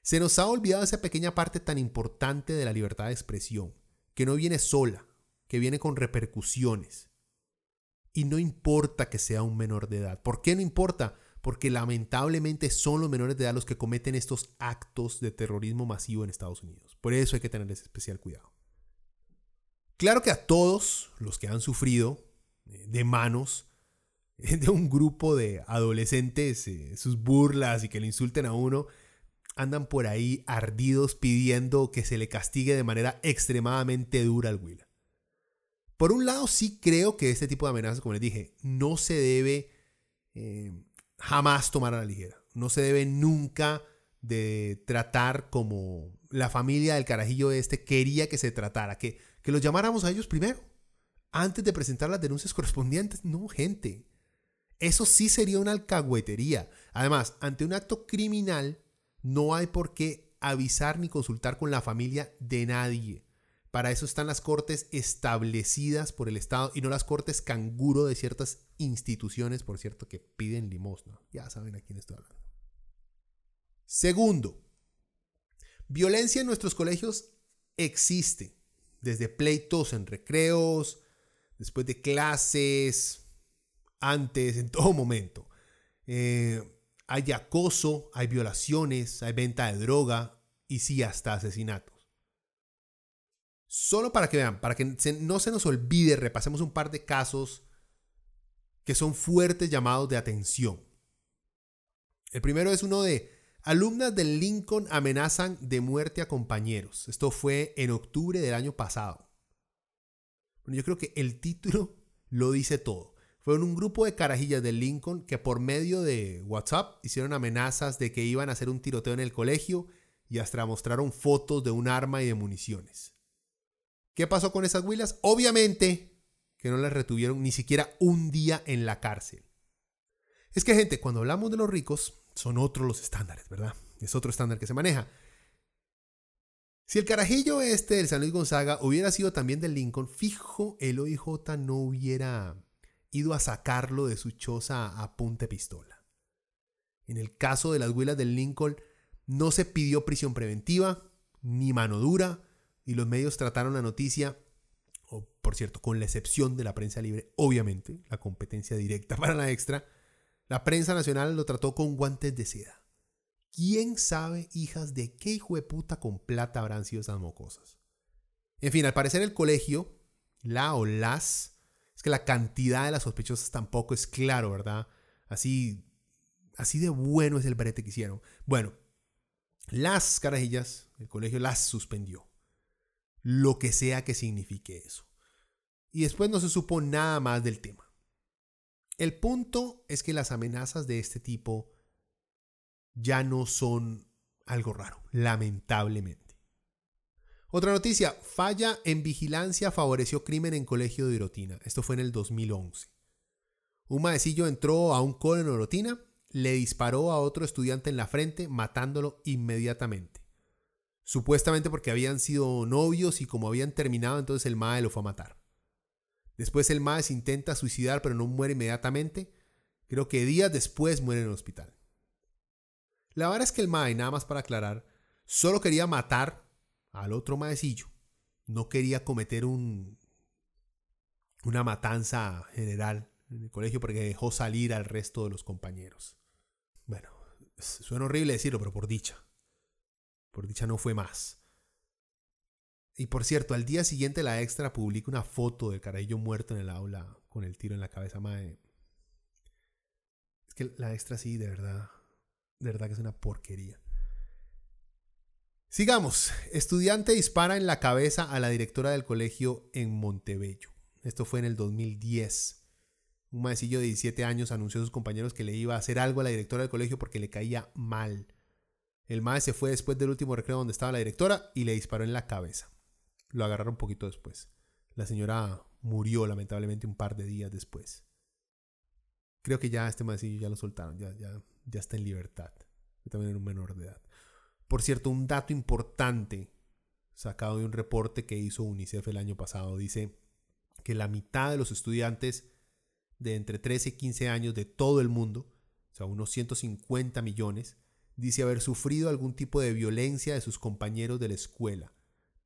Se nos ha olvidado esa pequeña parte tan importante de la libertad de expresión, que no viene sola, que viene con repercusiones. Y no importa que sea un menor de edad. ¿Por qué no importa? Porque lamentablemente son los menores de edad los que cometen estos actos de terrorismo masivo en Estados Unidos. Por eso hay que tener especial cuidado. Claro que a todos los que han sufrido de manos de un grupo de adolescentes, eh, sus burlas y que le insulten a uno, andan por ahí ardidos pidiendo que se le castigue de manera extremadamente dura al Willa. Por un lado, sí creo que este tipo de amenazas, como les dije, no se debe eh, jamás tomar a la ligera. No se debe nunca de tratar como la familia del carajillo este quería que se tratara, que, que los llamáramos a ellos primero antes de presentar las denuncias correspondientes. No, gente. Eso sí sería una alcahuetería. Además, ante un acto criminal, no hay por qué avisar ni consultar con la familia de nadie. Para eso están las cortes establecidas por el Estado y no las cortes canguro de ciertas instituciones, por cierto, que piden limosna. Ya saben a quién estoy hablando. Segundo, violencia en nuestros colegios existe, desde pleitos en recreos, después de clases, antes, en todo momento. Eh, hay acoso, hay violaciones, hay venta de droga y sí, hasta asesinatos. Solo para que vean, para que no se nos olvide, repasemos un par de casos que son fuertes llamados de atención. El primero es uno de alumnas del Lincoln amenazan de muerte a compañeros. Esto fue en octubre del año pasado yo creo que el título lo dice todo. Fueron un grupo de carajillas de Lincoln que por medio de WhatsApp hicieron amenazas de que iban a hacer un tiroteo en el colegio y hasta mostraron fotos de un arma y de municiones. ¿Qué pasó con esas huilas? Obviamente que no las retuvieron ni siquiera un día en la cárcel. Es que gente, cuando hablamos de los ricos, son otros los estándares, ¿verdad? Es otro estándar que se maneja. Si el carajillo este del San Luis Gonzaga hubiera sido también del Lincoln, fijo el OIJ no hubiera ido a sacarlo de su choza a punta pistola. En el caso de las huilas del Lincoln, no se pidió prisión preventiva ni mano dura y los medios trataron la noticia, o por cierto, con la excepción de la prensa libre, obviamente, la competencia directa para la extra, la prensa nacional lo trató con guantes de seda. ¿Quién sabe, hijas, de qué hijo de puta con plata habrán sido esas mocosas? En fin, al parecer el colegio, la o las, es que la cantidad de las sospechosas tampoco es claro, ¿verdad? Así, así de bueno es el brete que hicieron. Bueno, las carajillas, el colegio las suspendió. Lo que sea que signifique eso. Y después no se supo nada más del tema. El punto es que las amenazas de este tipo ya no son algo raro, lamentablemente. Otra noticia, falla en vigilancia favoreció crimen en colegio de Orotina. Esto fue en el 2011. Un maecillo entró a un cole en Orotina le disparó a otro estudiante en la frente, matándolo inmediatamente. Supuestamente porque habían sido novios y como habían terminado, entonces el Mae lo fue a matar. Después el Mae se intenta suicidar, pero no muere inmediatamente. Creo que días después muere en el hospital. La verdad es que el Mae, nada más para aclarar, solo quería matar al otro maecillo. No quería cometer un, una matanza general en el colegio porque dejó salir al resto de los compañeros. Bueno, suena horrible decirlo, pero por dicha. Por dicha no fue más. Y por cierto, al día siguiente la extra publica una foto del carajillo muerto en el aula con el tiro en la cabeza. Mae. Es que la extra sí, de verdad, de verdad que es una porquería. Sigamos. Estudiante dispara en la cabeza a la directora del colegio en Montebello. Esto fue en el 2010. Un maecillo de 17 años anunció a sus compañeros que le iba a hacer algo a la directora del colegio porque le caía mal. El mae se fue después del último recreo donde estaba la directora y le disparó en la cabeza. Lo agarraron un poquito después. La señora murió lamentablemente un par de días después. Creo que ya este maecillo ya lo soltaron, ya, ya, ya está en libertad. También era un menor de edad. Por cierto, un dato importante sacado de un reporte que hizo UNICEF el año pasado dice que la mitad de los estudiantes de entre 13 y 15 años de todo el mundo, o sea, unos 150 millones, dice haber sufrido algún tipo de violencia de sus compañeros de la escuela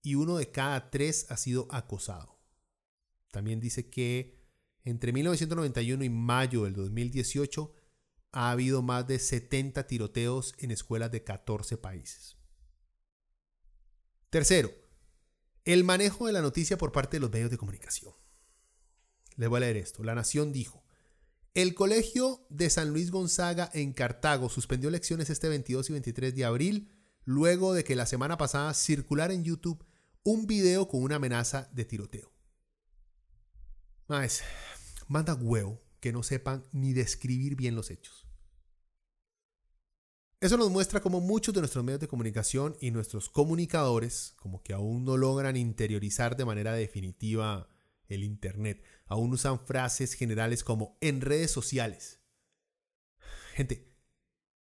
y uno de cada tres ha sido acosado. También dice que entre 1991 y mayo del 2018 ha habido más de 70 tiroteos en escuelas de 14 países. Tercero, el manejo de la noticia por parte de los medios de comunicación. Les voy a leer esto. La Nación dijo, el Colegio de San Luis Gonzaga en Cartago suspendió lecciones este 22 y 23 de abril, luego de que la semana pasada circulara en YouTube un video con una amenaza de tiroteo. Más, manda huevo que no sepan ni describir bien los hechos. Eso nos muestra cómo muchos de nuestros medios de comunicación y nuestros comunicadores como que aún no logran interiorizar de manera definitiva el Internet. Aún usan frases generales como en redes sociales. Gente,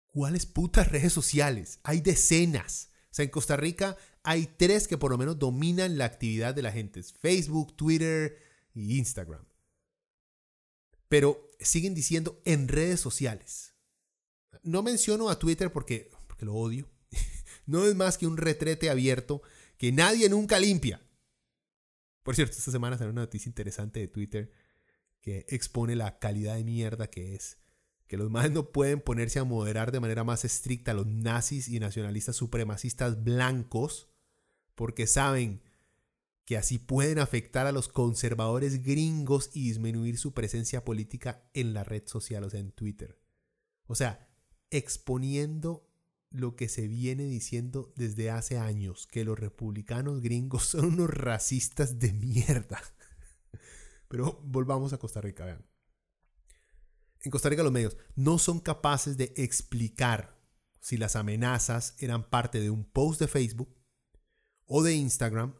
¿cuáles putas redes sociales? Hay decenas. O sea, en Costa Rica hay tres que por lo menos dominan la actividad de la gente. Facebook, Twitter y Instagram. Pero siguen diciendo en redes sociales. No menciono a Twitter porque, porque lo odio. No es más que un retrete abierto que nadie nunca limpia. Por cierto, esta semana salió una noticia interesante de Twitter que expone la calidad de mierda que es. Que los más no pueden ponerse a moderar de manera más estricta a los nazis y nacionalistas supremacistas blancos porque saben que así pueden afectar a los conservadores gringos y disminuir su presencia política en la red social, o sea, en Twitter. O sea, exponiendo lo que se viene diciendo desde hace años, que los republicanos gringos son unos racistas de mierda. Pero volvamos a Costa Rica, vean. En Costa Rica los medios no son capaces de explicar si las amenazas eran parte de un post de Facebook o de Instagram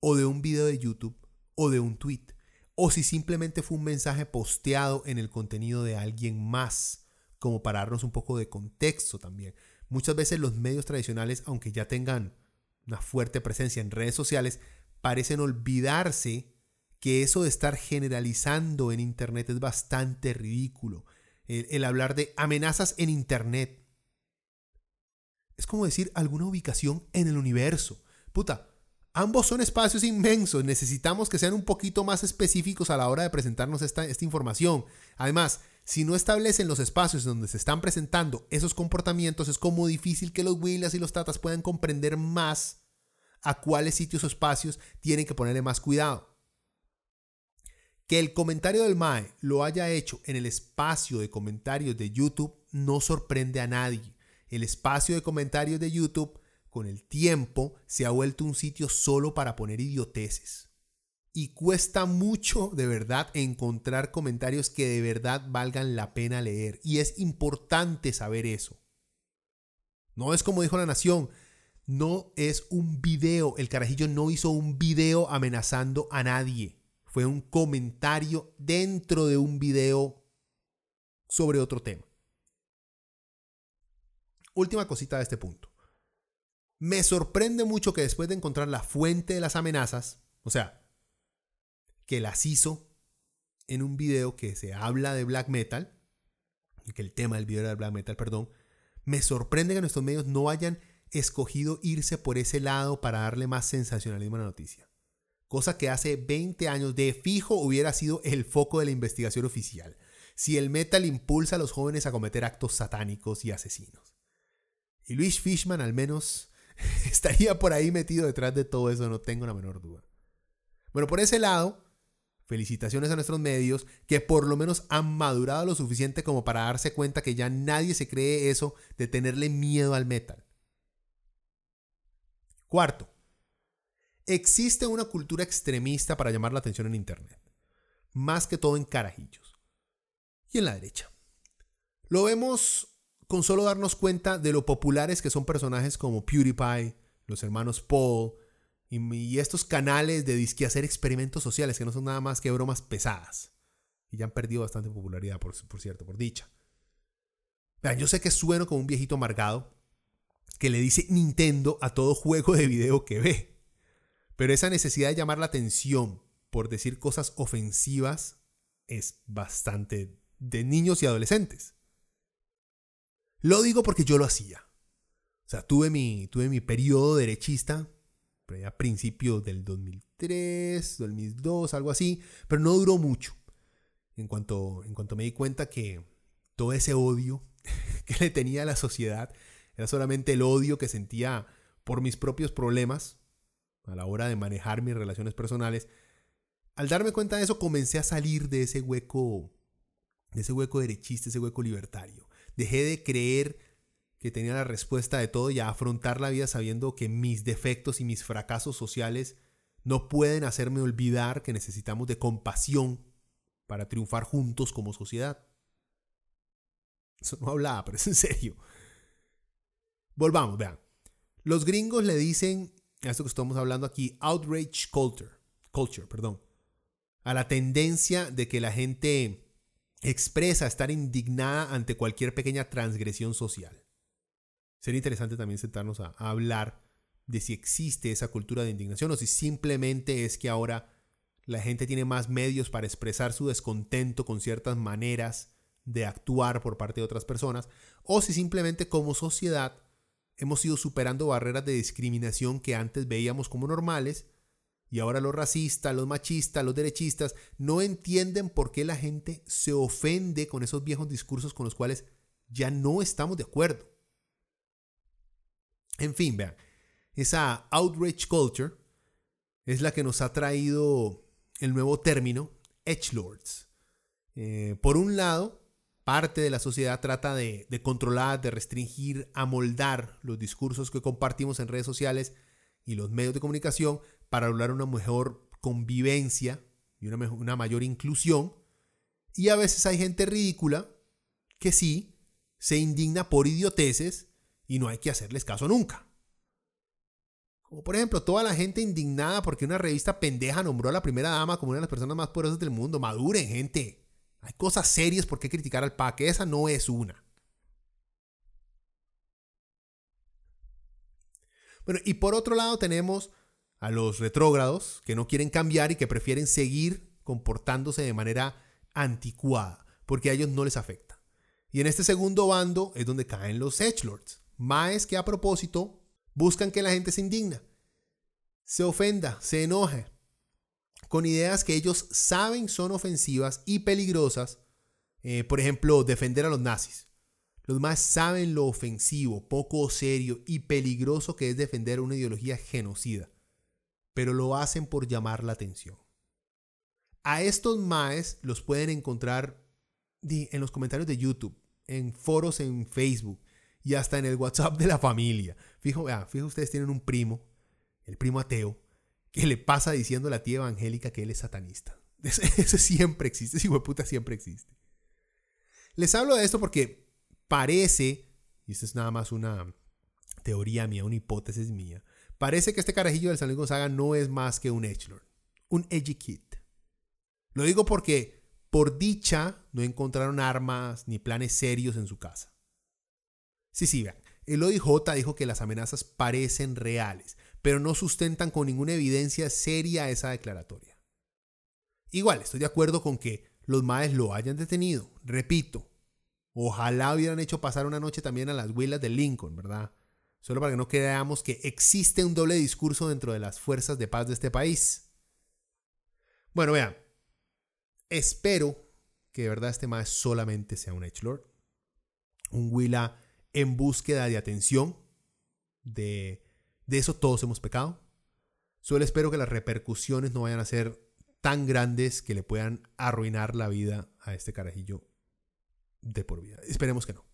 o de un video de YouTube o de un tweet o si simplemente fue un mensaje posteado en el contenido de alguien más como para darnos un poco de contexto también. Muchas veces los medios tradicionales, aunque ya tengan una fuerte presencia en redes sociales, parecen olvidarse que eso de estar generalizando en Internet es bastante ridículo. El, hablar de amenazas en Internet. Es como decir alguna ubicación en el universo. Puta, ambos son espacios inmensos. Necesitamos que sean un poquito más específicos a la hora de presentarnos esta, esta información. Además, si no establecen los espacios donde se están presentando esos comportamientos, es como difícil que los Willas y los Tatas puedan comprender más a cuáles sitios o espacios tienen que ponerle más cuidado. Que el comentario del MAE lo haya hecho en el espacio de comentarios de YouTube no sorprende a nadie. El espacio de comentarios de YouTube con el tiempo se ha vuelto un sitio solo para poner idioteces y cuesta mucho de verdad encontrar comentarios que de verdad valgan la pena leer. Y es importante saber eso. No es como dijo la nación, no es un video. El carajillo no hizo un video amenazando a nadie. Fue un comentario dentro de un video sobre otro tema. última cosita de este punto. Me sorprende mucho que después de encontrar la fuente de las amenazas, o sea, que las hizo en un video que se habla de black metal, que el tema del video era de black metal, perdón, me sorprende que nuestros medios no hayan escogido irse por ese lado para darle más sensacionalismo a la noticia. Cosa que hace 20 años de fijo hubiera sido el foco de la investigación oficial, si el metal impulsa a los jóvenes a cometer actos satánicos y asesinos. Y Luis Fishman al menos estaría por ahí metido detrás de todo eso, no tengo la menor duda. Bueno, por ese lado, felicitaciones a nuestros medios que por lo menos han madurado lo suficiente como para darse cuenta que ya nadie se cree eso de tenerle miedo al metal. Cuarto, existe una cultura extremista para llamar la atención en Internet, más que todo en carajillos y en la derecha. Lo vemos con solo darnos cuenta de lo populares que son personajes como PewDiePie, los hermanos Paul y, estos canales de disque hacer experimentos sociales que no son nada más que bromas pesadas. Y ya han perdido bastante popularidad, por, por cierto, por dicha. Vean, yo sé que sueno como un viejito amargado que le dice Nintendo a todo juego de video que ve. Pero esa necesidad de llamar la atención por decir cosas ofensivas es bastante de niños y adolescentes. Lo digo porque yo lo hacía. O sea, tuve mi, tuve mi periodo derechista a principios del 2003, 2002, algo así, pero no duró mucho. En cuanto, en cuanto me di cuenta que todo ese odio que le tenía a la sociedad era solamente el odio que sentía por mis propios problemas a la hora de manejar mis relaciones personales. Al darme cuenta de eso, comencé a salir de ese hueco, de ese hueco derechista, ese hueco libertario. Dejé de creer que tenía la respuesta de todo y a afrontar la vida sabiendo que mis defectos y mis fracasos sociales no pueden hacerme olvidar que necesitamos de compasión para triunfar juntos como sociedad. Eso no hablaba, pero es en serio. Volvamos, vean. Los gringos le dicen a esto que estamos hablando aquí, outrage culture, culture, perdón, a la tendencia de que la gente expresa estar indignada ante cualquier pequeña transgresión social. Sería interesante también sentarnos a, hablar de si existe esa cultura de indignación o si simplemente es que ahora la gente tiene más medios para expresar su descontento con ciertas maneras de actuar por parte de otras personas, o si simplemente como sociedad hemos ido superando barreras de discriminación que antes veíamos como normales y ahora los racistas, los machistas, los derechistas no entienden por qué la gente se ofende con esos viejos discursos con los cuales ya no estamos de acuerdo. En fin, vean, esa outrage culture es la que nos ha traído el nuevo término edgelords. Eh, por un lado, parte de la sociedad trata de, controlar, de restringir, amoldar los discursos que compartimos en redes sociales y los medios de comunicación para lograr una mejor convivencia y una, una mayor inclusión. Y a veces hay gente ridícula que sí se indigna por idioteces y no hay que hacerles caso nunca. Como por ejemplo, toda la gente indignada porque una revista pendeja nombró a la primera dama como una de las personas más poderosas del mundo. Maduren, gente. Hay cosas serias por qué criticar al PAC. Esa no es una. Bueno, y por otro lado tenemos a los retrógrados que no quieren cambiar y que prefieren seguir comportándose de manera anticuada, porque a ellos no les afecta. Y en este segundo bando es donde caen los edgelords, maes que a propósito buscan que la gente se indigna, se ofenda, se enoje, con ideas que ellos saben son ofensivas y peligrosas, eh, por ejemplo, defender a los nazis. Los más saben lo ofensivo, poco serio y peligroso que es defender una ideología genocida pero lo hacen por llamar la atención. A estos maes los pueden encontrar en los comentarios de YouTube, en foros en Facebook y hasta en el WhatsApp de la familia. Fijo, fijo ustedes tienen un primo, el primo ateo, que le pasa diciendo a la tía evangélica que él es satanista. Eso, siempre existe, ese puta siempre existe. Les hablo de esto porque parece, y esto es nada más una teoría mía, una hipótesis mía, Parece que este carajillo del San Luis Gonzaga no es más que un edgelord, un edgy kid. Lo digo porque, por dicha, no encontraron armas ni planes serios en su casa. Sí, sí, vean. El OIJ dijo que las amenazas parecen reales, pero no sustentan con ninguna evidencia seria esa declaratoria. Igual, estoy de acuerdo con que los maes lo hayan detenido. Repito, ojalá hubieran hecho pasar una noche también a las huilas de Lincoln, ¿verdad? Solo para que no creamos que existe un doble discurso dentro de las fuerzas de paz de este país. Bueno, vean, espero que de verdad este mae solamente sea un Edgelord. Un Willa en búsqueda de atención. De, de eso todos hemos pecado. Solo espero que las repercusiones no vayan a ser tan grandes que le puedan arruinar la vida a este carajillo de por vida. Esperemos que no.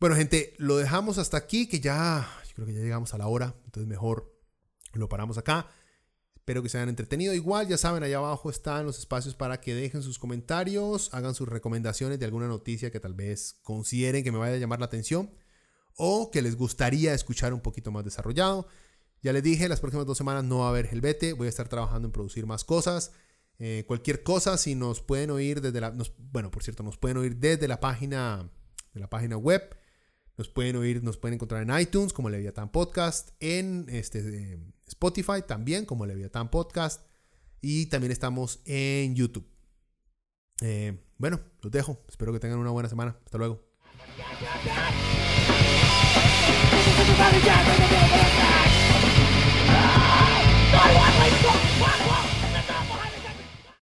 Bueno, gente, lo dejamos hasta aquí, que ya, creo que ya llegamos a la hora, entonces mejor lo paramos acá. Espero que se hayan entretenido. Igual, ya saben, allá abajo están los espacios para que dejen sus comentarios, hagan sus recomendaciones de alguna noticia que tal vez consideren que me vaya a llamar la atención o que les gustaría escuchar un poquito más desarrollado. Ya les dije, las próximas dos semanas no va a haber Helvete, voy a estar trabajando en producir más cosas. Eh, cualquier cosa, si nos pueden oír desde la... bueno, por cierto, nos pueden oír desde la página, de la página web. Nos pueden oír, nos pueden encontrar en iTunes como Leviathan Podcast, en este, Spotify también, como Leviatán Podcast. Y también estamos en YouTube. Eh, bueno, los dejo. Espero que tengan una buena semana. Hasta luego.